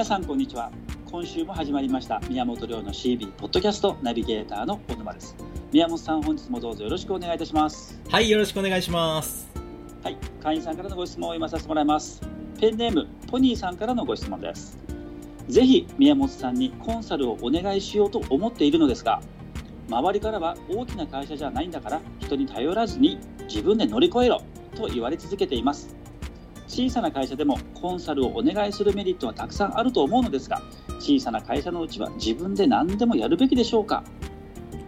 皆さんこんにちは。今週も始まりました宮本亮の CB ポッドキャストナビゲーターの小沼です。宮本さん本日もどうぞよろしくお願いいたします。はいよろしくお願いします。はい会員さんからのご質問を読まさせてもらいます。ペンネームポニーさんからのご質問です。ぜひ宮本さんにコンサルをお願いしようと思っているのですが周りからは大きな会社じゃないんだから人に頼らずに自分で乗り越えろと言われ続けています小さな会社でもコンサルをお願いするメリットはたくさんあると思うのですが小さな会社のうちは自分で何でもやるべきでしょうか？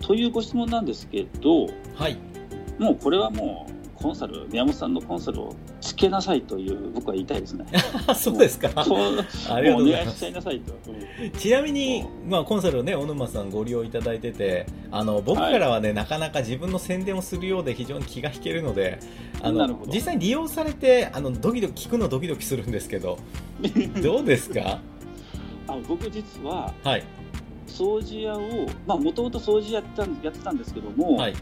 というご質問なんですけど、はい、もうこれはもうコンサル宮本さんのコンサルをつけなさいという僕は言いたいですね。そうですか。ありがとうございます。ちなみに、まあ、コンサルをね、小沼さんご利用いただいてて、あの、僕からはね、はい、なかなか自分の宣伝をするようで非常に気が引けるので、あの、実際に利用されて、あの、ドキドキ、聞くのドキドキするんですけど、どうですか？あ僕実は、はい。掃除屋を、まあ、もともと掃除やったやってたんですけども、はい、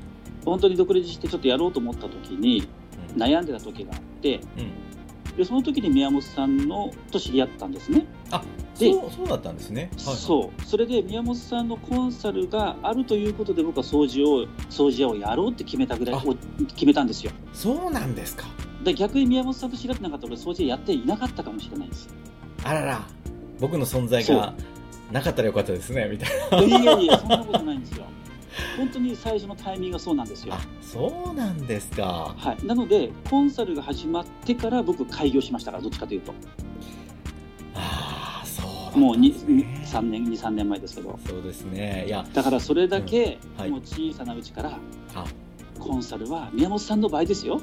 本当に独立してちょっとやろうと思った時に悩んでた時があって、うん、でその時に宮本さんのと知り合ったんですね。あそうそうだったんですね、はい、そう。それで宮本さんのコンサルがあるということで僕は掃除を掃除屋をやろうって決めたぐらい決めたんですよ。そうなんですか。で逆に宮本さんと知り合ってなかったら掃除屋やっていなかったかもしれないです。あらら。僕の存在がなかったらよかったですねみたいな。いやいやそんなことないんですよ本当に最初のタイミングがそうなんですよ。そうなんですか。はい。なのでコンサルが始まってから僕開業しましたからどっちかというと。ああ、そう、ね、もう二三年二三年前ですけど。そうですね。いやだからそれだけ、うんはい、もう小さなうちからコンサルは宮本さんの場合ですよ。はい。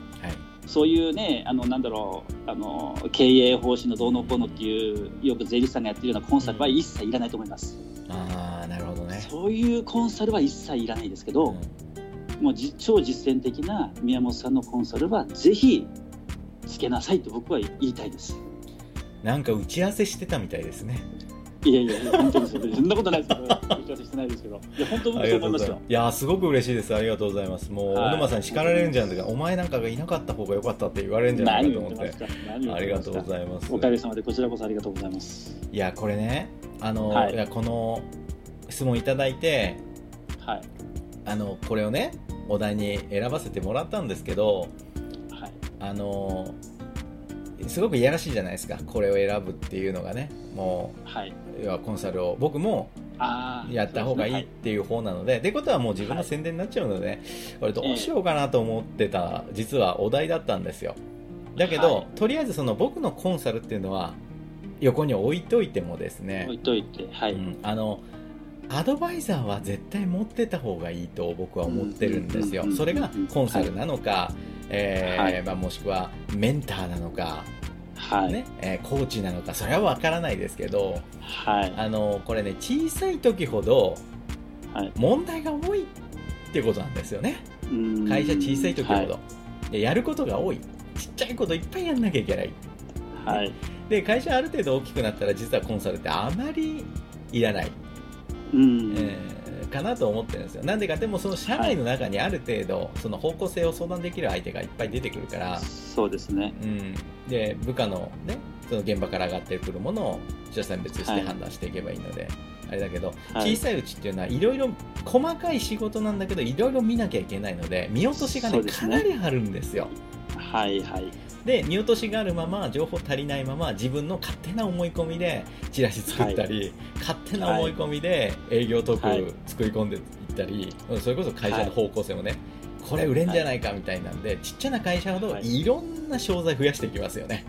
そういうね、あのなんだろうあの経営方針のどうのこうのっていうよく税理士さんがやってるようなコンサルは一切いらないと思います。うん、ああ。そういうコンサルは一切いらないですけど、うん、もう超実践的な宮本さんのコンサルはぜひつけなさいと僕は言いたいですなんか打ち合わせしてたみたいですねいやいや、本当にそんなことないですけど、打ち合わせしてないですけど、いや、本当僕そう思いますよ。いや、すごく嬉しいです。ありがとうございます。もう、小沼さんに叱られるんじゃないか、お前なんかがいなかった方が良かったって言われるんじゃないかと思って。ありがとうございます。おかげさまで、こちらこそありがとうございます。いや、これね、あの、はい、いや、この質問いただいて、はい、あのこれをねお題に選ばせてもらったんですけど、はい、あのすごくいやらしいじゃないですかこれを選ぶっていうのがね。もう、はい、要はコンサルを僕もやった方がいいっていう方なので、ね、ってことはもう自分の宣伝になっちゃうので、はい、これどうしようかなと思ってた、実はお題だったんですよ。だけど、はい、とりあえずその僕のコンサルっていうのは横に置いといてもですね置いといてはい、うん、あのアドバイザーは絶対持ってた方がいいと僕は思ってるんですよ。それがコンサルなのか、え、ま、もしくはメンターなのか、はいねえー、コーチなのかそれは分からないですけど、はい、あのこれね小さい時ほど問題が多いっていことなんですよね。会社小さい時ほど、でやることが多いちっちゃいこといっぱいやんなきゃいけない。はい、で会社ある程度大きくなったら実はコンサルってあまりいらない。うん、えー、かなと思ってるんですよ。なんでかでもその社内の中にある程度、はい、その方向性を相談できる相手がいっぱい出てくるから、そうですね。うん、で部下のねその現場から上がってくるものを出産別して判断していけばいいので、はい、あれだけど、小さいうちっていうのはいろいろ細かい仕事なんだけどいろいろ見なきゃいけないので見落としがね、ね、かなりあるんですよ。はいはいで見落としがあるまま情報足りないまま自分の勝手な思い込みでチラシ作ったり、はい、勝手な思い込みで営業トーク作り込んでいったり、はい、それこそ会社の方向性もね、これ売れんじゃないかみたいなんで、ちっちゃな会社ほどいろんな商材増やしていきますよね。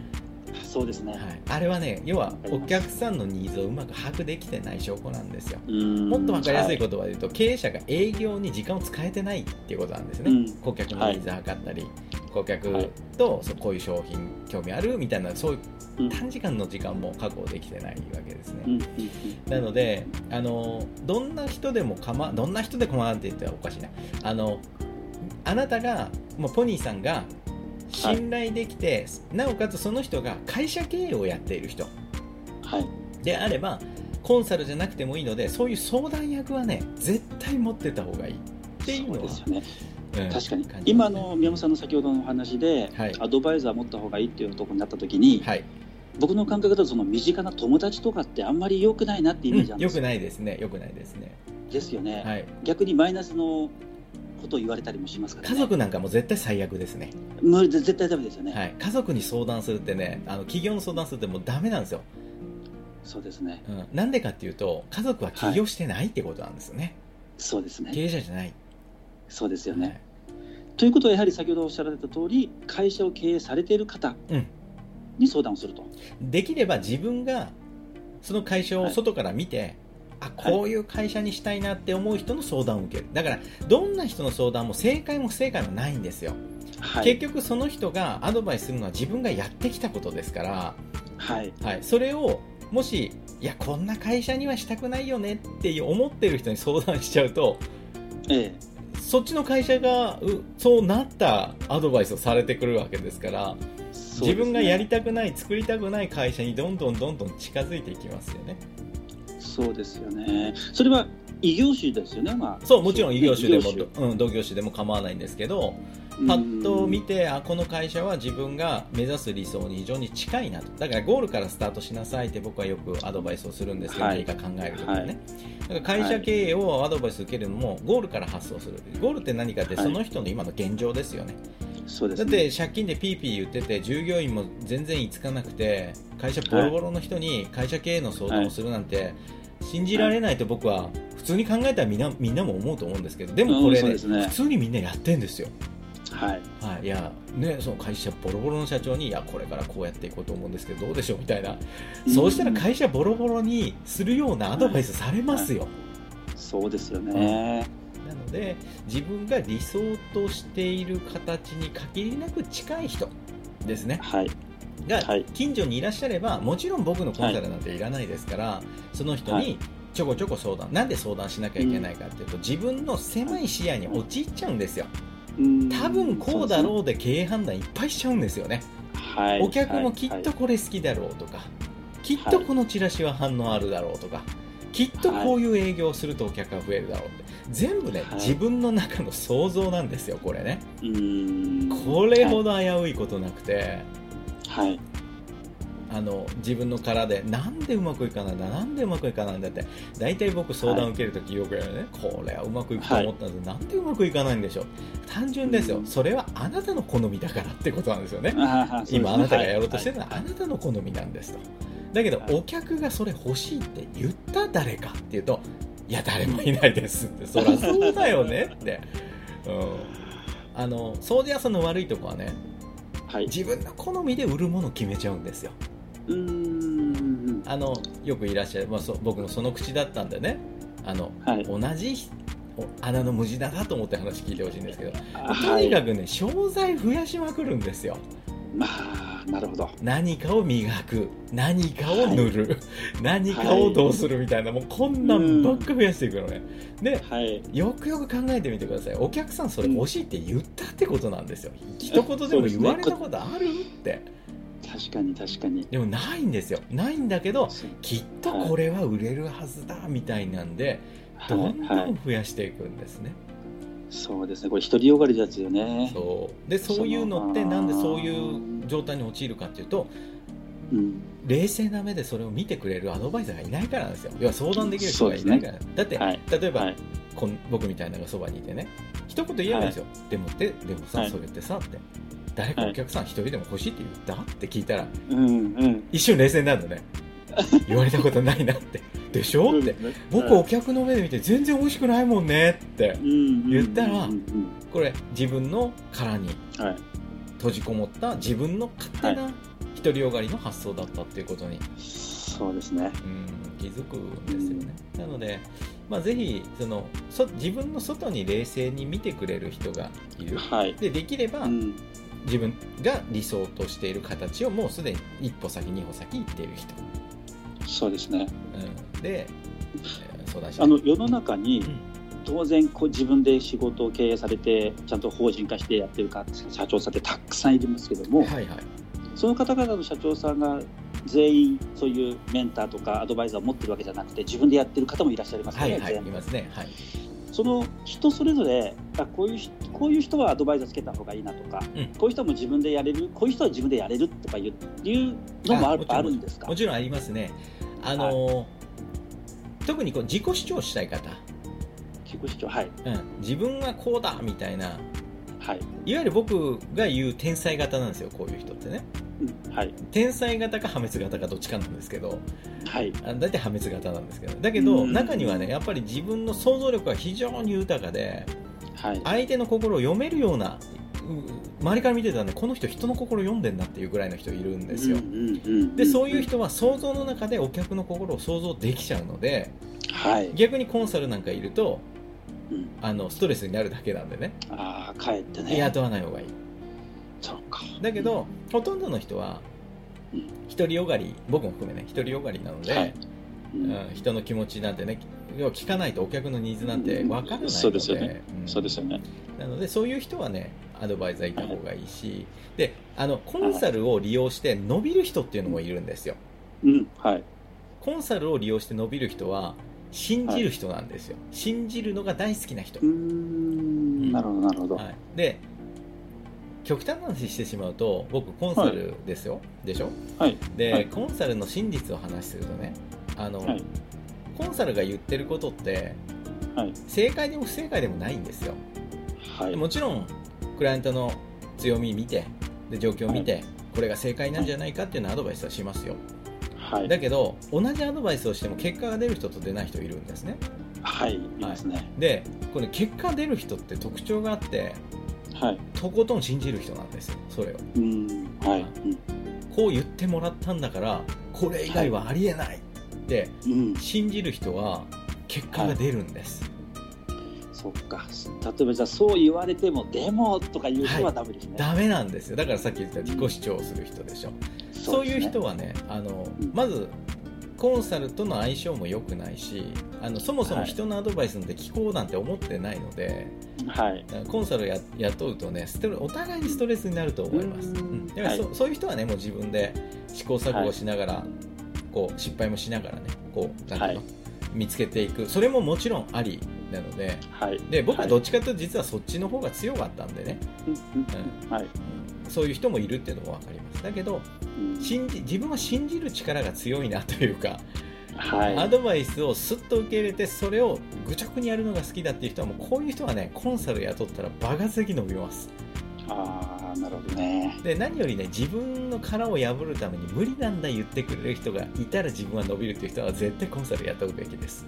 そうですね、はい、あれはね要はお客さんのニーズをうまく把握できてない証拠なんですよ。もっと分かりやすい言葉で言うと、はい、経営者が営業に時間を使えてないっていうことなんですね、うん、顧客のニーズを測ったり、はい、顧客とそうこういう商品興味あるみたいなそういう短時間の時間も確保できてないわけですね、うん、なのであのどんな人でもかまどんな人で構わんって言ってはおかしいな。あのあなたがもうポニーさんが信頼できて、はい、なおかつその人が会社経営をやっている人、はい、であればコンサルじゃなくてもいいのでそういう相談役はね絶対持ってた方がいい。っていうのはですよね。うん、確かに。今の宮本さんの先ほどのお話で、はい、アドバイザー持った方がいいっていうところになった時に、はい、僕の感覚だとその身近な友達とかってあんまり良くないなってイメージあるんですよ、うん、よくないですね。よくないですね。ですよね、はい、逆にマイナスのことを言われたりもしますから、ね、家族なんかも絶対最悪ですね。無理絶対ダメですよね、はい、家族に相談するってねあの企業の相談するってもうダメなんですよ。そうですね、うん、なんでかっていうと家族は起業してないってことなんですよね、はい、そうですね。経営者じゃない。そうですよね、はい、ということはやはり先ほどおっしゃられた通り会社を経営されている方に相談をすると、うん、できれば自分がその会社を外から見て、あこういう会社にしたいなって思う人の相談を受ける。だからどんな人の相談も正解も不正解もないんですよ、はい、結局その人がアドバイスするのは自分がやってきたことですから、はい。はい、それをもしいやこんな会社にはしたくないよねって思ってる人に相談しちゃうと、ええ、そっちの会社がそうなったアドバイスをされてくるわけですから、ね、自分がやりたくない作りたくない会社にどんどんどんどん近づいていきますよね。そうですよね。それは異業種ですよね、まあ、そうもちろん異業種でも、うん、同業種でも構わないんですけどパッと見てあこの会社は自分が目指す理想に非常に近いなと。だからゴールからスタートしなさいって僕はよくアドバイスをするんですけど、はい、何か考えるときはね、はい、だから会社経営をアドバイス受けるのもゴールから発想する。ゴールって何かってその人の今の現状ですよね、そうです、ね、だって借金でピーピー言ってて従業員も全然居つかなくて会社ボロボロの人に会社経営の相談をするなんて、信じられないと僕は普通に考えたらみんなみんなも思うと思うんですけどでもこれね、ね。普通にみんなやってんですよ。はい、はい、いやね、その会社ボロボロの社長にいやこれからこうやっていこうと思うんですけどどうでしょうみたいな、うん、そうしたら会社ボロボロにするようなアドバイスされますよ。はい。はい、そうですよね、なので自分が理想としている形に限りなく近い人ですね。はいが近所にいらっしゃればもちろん僕のコンサルなんていらないですから、その人にちょこちょこ相談なんで相談しなきゃいけないかっていうと、自分の狭い視野に陥っちゃうんですよ。多分こうだろうで経営判断いっぱいしちゃうんですよね、はい、お客もきっとこれ好きだろうとか、きっとこのチラシは反応あるだろうとか、きっとこういう営業をするとお客が増えるだろうって。全部ね、はい、自分の中の想像なんですよこれね。これほど危ういことなくて、はい、あの自分の殻でなんでうまくいかないんだなんでうまくいかないんだって大体僕相談受けるときよくやるね、はい、これはうまくいくと思ったんです、はい、なんでうまくいかないんでしょう。単純ですよ、それはあなたの好みだからってことなんですよね。今あなたがやろうとしてるのはあなたの好みなんですと。だけどお客がそれ欲しいって言った誰かっていうといや誰もいないですって。そりゃそうだよねって、うん、あの掃除屋さんの悪いとこはねはい、自分の好みで売るものを決めちゃうんですよ。うん。あのよくいらっしゃる、まあ、そ僕のその口だったんでね。あの、はい、同じ穴の無地だなと思って話聞いてほしいんですけど、とにかくね商材増やしまくるんですよ。まあなるほど。何かを磨く何かを塗る、はい、何かをどうするみたいな、もうこんなんばっか増やしていくのね。で、はい、よくよく考えてみてください。お客さんそれ欲しいって言ったってことなんですよ、うん、一言でも言われたことあるって。確かに確かに。でもないんですよ。ないんだけどきっとこれは売れるはずだみたいなんで、どんどん増やしていくんですね、そうですね。これ独りよがりですよね。そう。でそういうのってなんでそういう状態に陥るかっていうと、うん、冷静な目でそれを見てくれるアドバイザーがいないからなんですよ。要は相談できる人がいないから、ね、だって、はい、例えば、はい、こん僕みたいなのがそばにいてね。一言言えばいいんですよ、はい、でもででもさ、それってさって。誰かお客さん一人でも欲しいって言ったって聞いたら、うんうん、一瞬冷静になるのね。言われたことないなってでしょ？って、僕お客の目で見て全然美味しくないもんねって言ったら、これ自分の殻に閉じこもった自分の勝手な独りよがりの発想だったっていうことに、そうですね、うん、気づくんですよね、なので、まあ、ぜひそのそ自分の外に冷静に見てくれる人がいる、はい、でできれば、うん。自分が理想としている形をもうすでに一歩先二歩先行っている人そうですね、うん、で、相談あの世の中に、当然こう自分で仕事を経営されてちゃんと法人化してやってるか社長さんってたくさんいますけども、はいはい、その方々の社長さんが全員そういうメンターとかアドバイザーを持ってるわけじゃなくて自分でやってる方もいらっしゃいますね。はいはい、いますね、はい。その人それぞれあこういうこういう人はアドバイザーつけた方がいいなとか、うん、こういう人も自分でやれるこういう人は自分でやれるとかいうのもあるあるんですか？もちろんありますね。あのーはい、特にこう自己主張したい方。自己主張はい、うん、自分はこうだみたいな、はい、いわゆる僕が言う天才型なんですよこういう人ってね。はい、天才型か破滅型かどっちかなんですけど、はい、大体破滅型なんですけど。だけど中にはねやっぱり自分の想像力が非常に豊かで、はい、相手の心を読めるような周りから見てたらねこの人人の心読んでんなっていうぐらいの人いるんですよ、でそういう人は想像の中でお客の心を想像できちゃうので、はい、逆にコンサルなんかいると、あのストレスになるだけなんでねああかえってね雇わない方がいいそうかだけど、ほとんどの人は独りよがり僕も含めね独りよがりなので、はいうん、人の気持ちなんてね要は聞かないとお客のニーズなんて分からないので、そうですよね、そうですよね。なのでそういう人はねアドバイザーいた方がいいし、であのコンサルを利用して伸びる人っていうのもいるんですよ、うん。はい、コンサルを利用して伸びる人は信じる人なんですよ、はい、信じるのが大好きな人。うん。なるほどなるほど、はい、で極端な話してしまうと僕コンサルですよ、はい、でしょ、はい、で、はい、コンサルの真実を話するとねあの、コンサルが言ってることって、正解でも不正解でもないんですよ、はい、もちろんクライアントの強み見てで状況を見て、これが正解なんじゃないかっていうのをアドバイスはしますよ、はい、だけど同じアドバイスをしても結果が出る人と出ない人いるんですね。はいいますね、でこれ結果出る人って特徴があってはい、とことん信じる人なんですよそれを、うんはい。こう言ってもらったんだからこれ以外はありえないって、信じる人は結果が出るんです、はい、そっか。例えばじゃあそう言われてもでもとか言う人はダメですね、はい、ダメなんですよ。だからさっき言った自己主張する人でしょ、うん、そういう人はねあの、うん、まずコンサルとの相性も良くないしあのそもそも人のアドバイスなんて聞こうなんて思ってないので、はい、コンサルや雇うとねお互いにストレスになると思います、うん、だからそはい、そういう人はねもう自分で試行錯誤しながら、はい、こう失敗もしながらねこうなんていうの、見つけていく。それももちろんありなので,、で僕はどっちかというと実はそっちの方が強かったんでね、うんはい、そういう人もいるっていうのも分かります。だけど、信じ自分は信じる力が強いなというか、はい、アドバイスをすっと受け入れてそれを愚直にやるのが好きだっていう人はもうこういう人はねコンサル雇ったらバカ的伸びます。ああなるほどね。で何よりね自分の殻を破るために無理なんだ言ってくれる人がいたら自分は伸びるっていう人は絶対コンサル雇うべきです。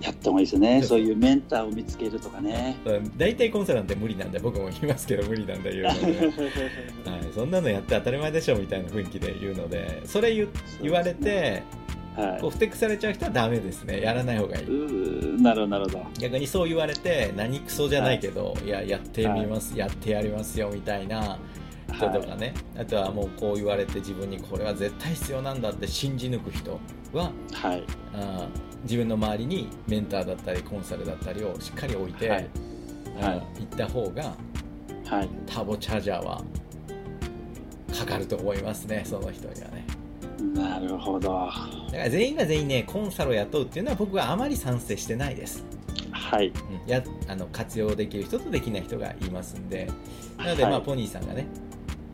やった方がいいですね。そういうメンターを見つけるとかね。大体コンサルなんて無理なんだ僕も言いますけど無理なんだ言うので、はい、そんなのやって当たり前でしょみたいな雰囲気で言うのでそれ言言われて、はい、こうふてくされちゃう人はダメですね。やらない方がいい。なるほどなるほど。逆にそう言われて何クソじゃないけど、はい、いややってみます、はい、やってやりますよみたいな人とかね、あとはもうこう言われて自分にこれは絶対必要なんだって信じ抜く人は、はい、あ自分の周りにメンターだったりコンサルだったりをしっかり置いて、はい、はい、行った方が、はい、ターボチャージャーはかかると思いますねその人にはねなるほど。だから全員が全員ねコンサルを雇うっていうのは僕はあまり賛成してないです。はい、うん、やあの活用できる人とできない人がいますんで。なので、まあ、ポニーさんがね、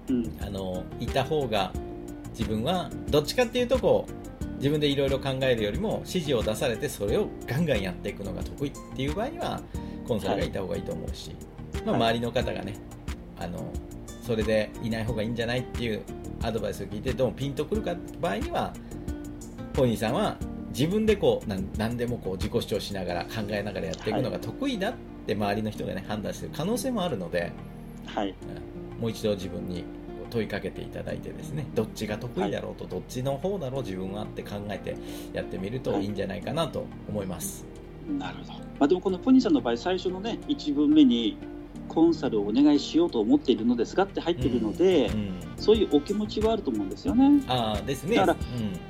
うん、あのいた方が自分はどっちかっていうとこう自分でいろいろ考えるよりも指示を出されてそれをガンガンやっていくのが得意っていう場合にはコンサルがいた方がいいと思うし、まあ、周りの方がねあのそれでいない方がいいんじゃないっていうアドバイスを聞いてどうもピンとくるか場合にはポニーさんは自分でこう何でもこう自己主張しながら考えながらやっていくのが得意だって周りの人がね判断してる可能性もあるので、はい、もう一度自分に問いかけていただいてですねどっちが得意だろうと、どっちの方だろう自分はって考えてやってみるとい。いんじゃないかなと思います。なるほど、まあ、でもこのポニーさんの場合最初のね1文目にコンサルをお願いしようと思っているのですがって入ってるので、うん。うん、そういうお気持ちはあると思うんですよね。あですね。だから、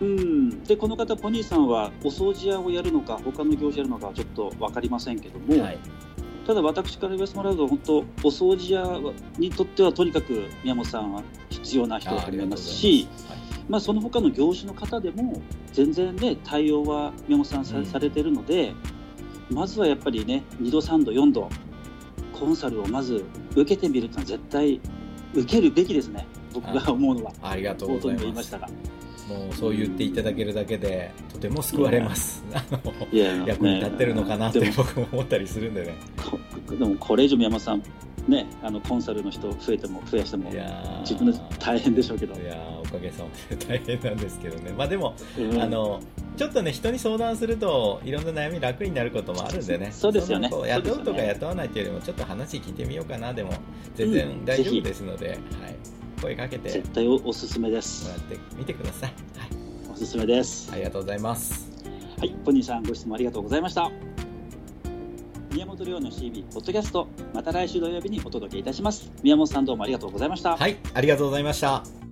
うん、うん、でこの方、ポニーさんはお掃除屋をやるのか他の業者やるのかはちょっと分かりませんけども、はい、ただ私から言わせてもらうと本当お掃除屋にとってはとにかく宮本さんは必要な人だと思いますしまあ、その他の業種の方でも全然ね対応は宮本さんさ,、されてるのでまずはやっぱりね2度3度4度コンサルをまず受けてみるというのは絶対受けるべきですね。僕が思うのは。ありがとうございます。もうそう言っていただけるだけでとても救われます、役に立ってるのかなって僕も思ったりするんでね。でもこれ以上宮本さんね、あのコンサルの人増えても増やしても自分で大変でしょうけど。いやおかげさまで 大変なんですけどね。まあでも、うん、あのちょっとね人に相談するといろんな悩み楽になることもあるんでね。そうですよね。雇うとか雇わないというよりもちょっと話聞いてみようかなでも全然大丈夫ですので、うん、はい、声かけて。絶対おすすめです。もらってみてください、はい、おすすめです。ありがとうございます。はい。ポニーさんご質問ありがとうございました宮本亮の CB ポッドキャストまた来週土曜日にお届けいたします。宮本さんどうもありがとうございました。はいありがとうございました。